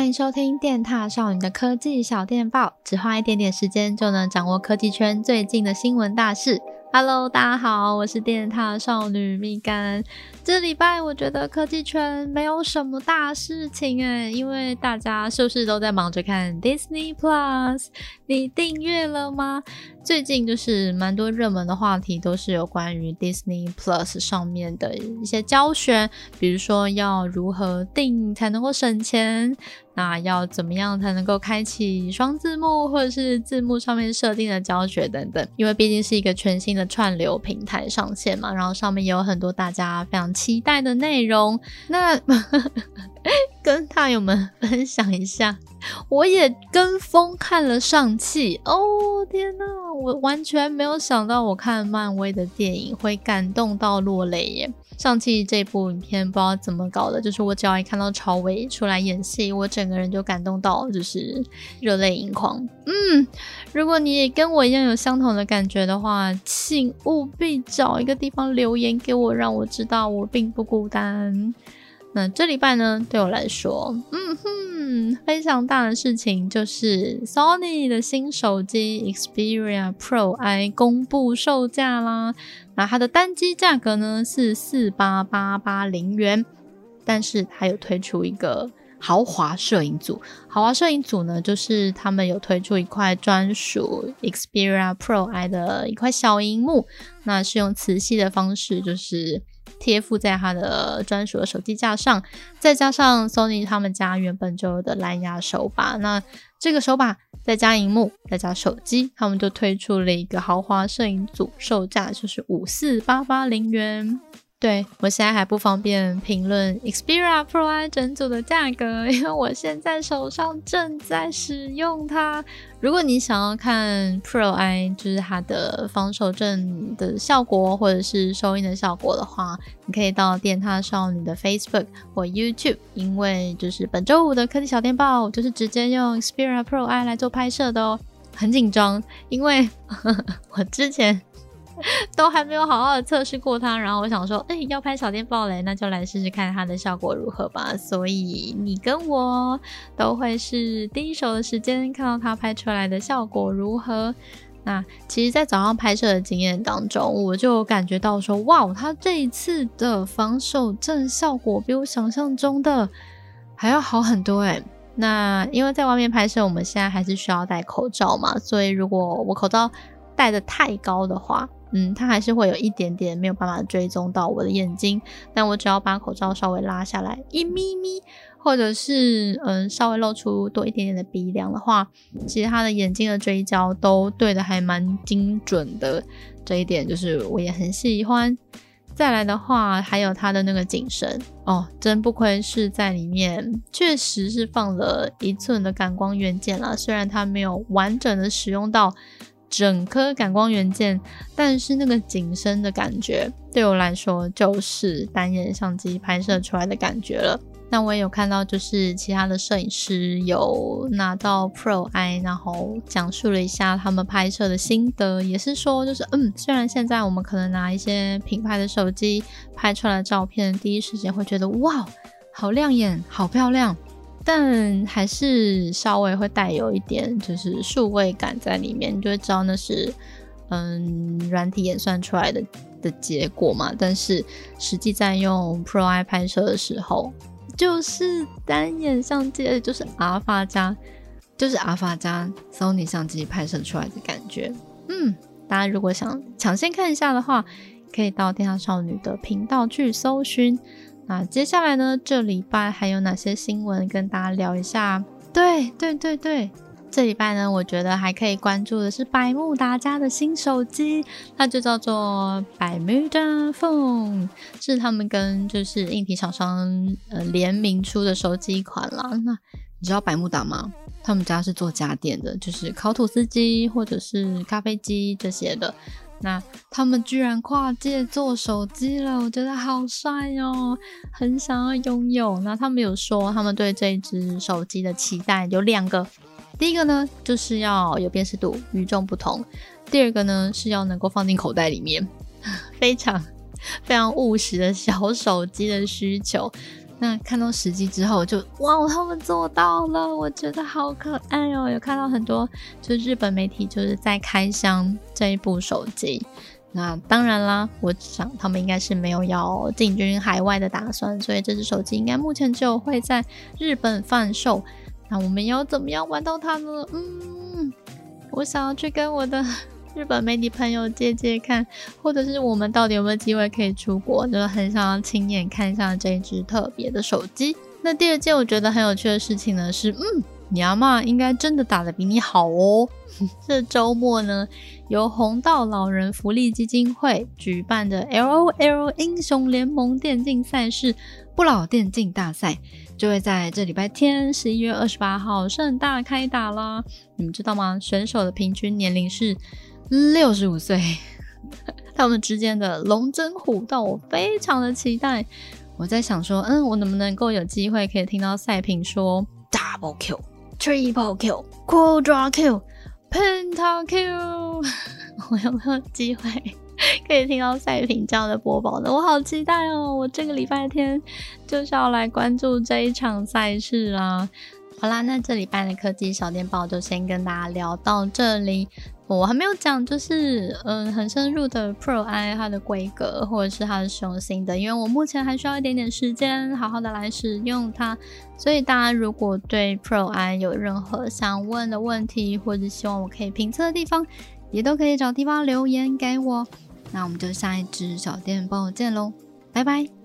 欢迎收听电獭少女的科技小电报，只花一点点时间就能掌握科技圈最近的新闻大事。Hello，大家好，我是电獭少女蜜柑。这礼拜我觉得科技圈没有什么大事情诶，因为大家是不是都在忙着看 Disney Plus？你订阅了吗？最近就是蛮多热门的话题，都是有关于 Disney Plus 上面的一些教学，比如说要如何订才能够省钱，那要怎么样才能够开启双字幕，或者是字幕上面设定的教学等等。因为毕竟是一个全新的串流平台上线嘛，然后上面也有很多大家非常期待的内容。那 跟大友们分享一下，我也跟风看了上汽。哦天哪！我完全没有想到，我看漫威的电影会感动到落泪耶！上汽这部影片不知道怎么搞的，就是我只要一看到朝威出来演戏，我整个人就感动到就是热泪盈眶。嗯，如果你也跟我一样有相同的感觉的话，请务必找一个地方留言给我，让我知道我并不孤单。那这礼拜呢，对我来说，嗯哼，非常大的事情就是 Sony 的新手机 Xperia Pro I 公布售价啦。那它的单机价格呢是四八八八零元，但是它有推出一个豪华摄影组。豪华摄影组呢，就是他们有推出一块专属 Xperia Pro I 的一块小荧幕，那是用磁吸的方式，就是。贴附在它的专属的手机架上，再加上 Sony 他们家原本就有的蓝牙手把，那这个手把再加荧幕再加手机，他们就推出了一个豪华摄影组，售价就是五四八八零元。对，我现在还不方便评论 Xperia Pro I 整组的价格，因为我现在手上正在使用它。如果你想要看 Pro I，就是它的防手震的效果或者是收音的效果的话，你可以到电塔少女的 Facebook 或 YouTube，因为就是本周五的科技小电报就是直接用 Xperia Pro I 来做拍摄的哦，很紧张，因为呵 呵我之前。都还没有好好的测试过它，然后我想说，哎，要拍小电报嘞，那就来试试看它的效果如何吧。所以你跟我都会是第一手的时间看到它拍出来的效果如何。那其实，在早上拍摄的经验当中，我就感觉到说，哇，它这一次的防守震效果比我想象中的还要好很多诶。那因为在外面拍摄，我们现在还是需要戴口罩嘛，所以如果我口罩戴得太高的话，嗯，它还是会有一点点没有办法追踪到我的眼睛，但我只要把口罩稍微拉下来一咪咪，或者是嗯稍微露出多一点点的鼻梁的话，其实它的眼睛的追焦都对的还蛮精准的，这一点就是我也很喜欢。再来的话，还有它的那个景深哦，真不愧是在里面，确实是放了一寸的感光元件了，虽然它没有完整的使用到。整颗感光元件，但是那个景深的感觉对我来说就是单眼相机拍摄出来的感觉了。那我也有看到，就是其他的摄影师有拿到 Pro I，然后讲述了一下他们拍摄的心得，也是说，就是嗯，虽然现在我们可能拿一些品牌的手机拍出来的照片，第一时间会觉得哇，好亮眼，好漂亮。但还是稍微会带有一点就是数位感在里面，你就会知道那是嗯软体演算出来的的结果嘛。但是实际在用 Pro I 拍摄的时候，就是单眼相机，就是阿尔法加，就是阿尔法加 Sony 相机拍摄出来的感觉。嗯，大家如果想抢先看一下的话，可以到电獭少女的频道去搜寻。那接下来呢？这礼拜还有哪些新闻跟大家聊一下？对对对对，这礼拜呢，我觉得还可以关注的是百慕达家的新手机，它就叫做百慕达 Phone，是他们跟就是硬体厂商呃联名出的手机款啦。那你知道百慕达吗？他们家是做家电的，就是烤吐司机或者是咖啡机这些的。那他们居然跨界做手机了，我觉得好帅哦，很想要拥有。那他们有说，他们对这只手机的期待有两个，第一个呢就是要有辨识度，与众不同；第二个呢是要能够放进口袋里面，非常非常务实的小手机的需求。那看到实机之后就，就哇，他们做到了，我觉得好可爱哦！有看到很多就日本媒体就是在开箱这一部手机。那当然啦，我想他们应该是没有要进军海外的打算，所以这只手机应该目前只有会在日本贩售。那我们要怎么样玩到它呢？嗯，我想要去跟我的日本媒体朋友借借看，或者是我们到底有没有机会可以出国，就很想要亲眼看一下这一只特别的手机。那第二件我觉得很有趣的事情呢是，嗯。你阿妈应该真的打得比你好哦。这周末呢，由红道老人福利基金会举办的 LOL 英雄联盟电竞赛事“不老电竞大赛”就会在这礼拜天十一月二十八号盛大开打啦。你们知道吗？选手的平均年龄是六十五岁，他们之间的龙争虎斗，我非常的期待。我在想说，嗯，我能不能够有机会可以听到赛评说 Double Kill。Triple Kill, Quadra Kill, Penta Kill，我有没有机会 可以听到赛评这样的播报呢？我好期待哦！我这个礼拜天就是要来关注这一场赛事啊。好啦，那这礼拜的科技小电报就先跟大家聊到这里。我还没有讲，就是嗯，很深入的 Pro I 它的规格或者是它的使用心得，因为我目前还需要一点点时间，好好的来使用它。所以大家如果对 Pro I 有任何想问的问题，或者希望我可以评测的地方，也都可以找地方留言给我。那我们就下一支小电报见喽，拜拜。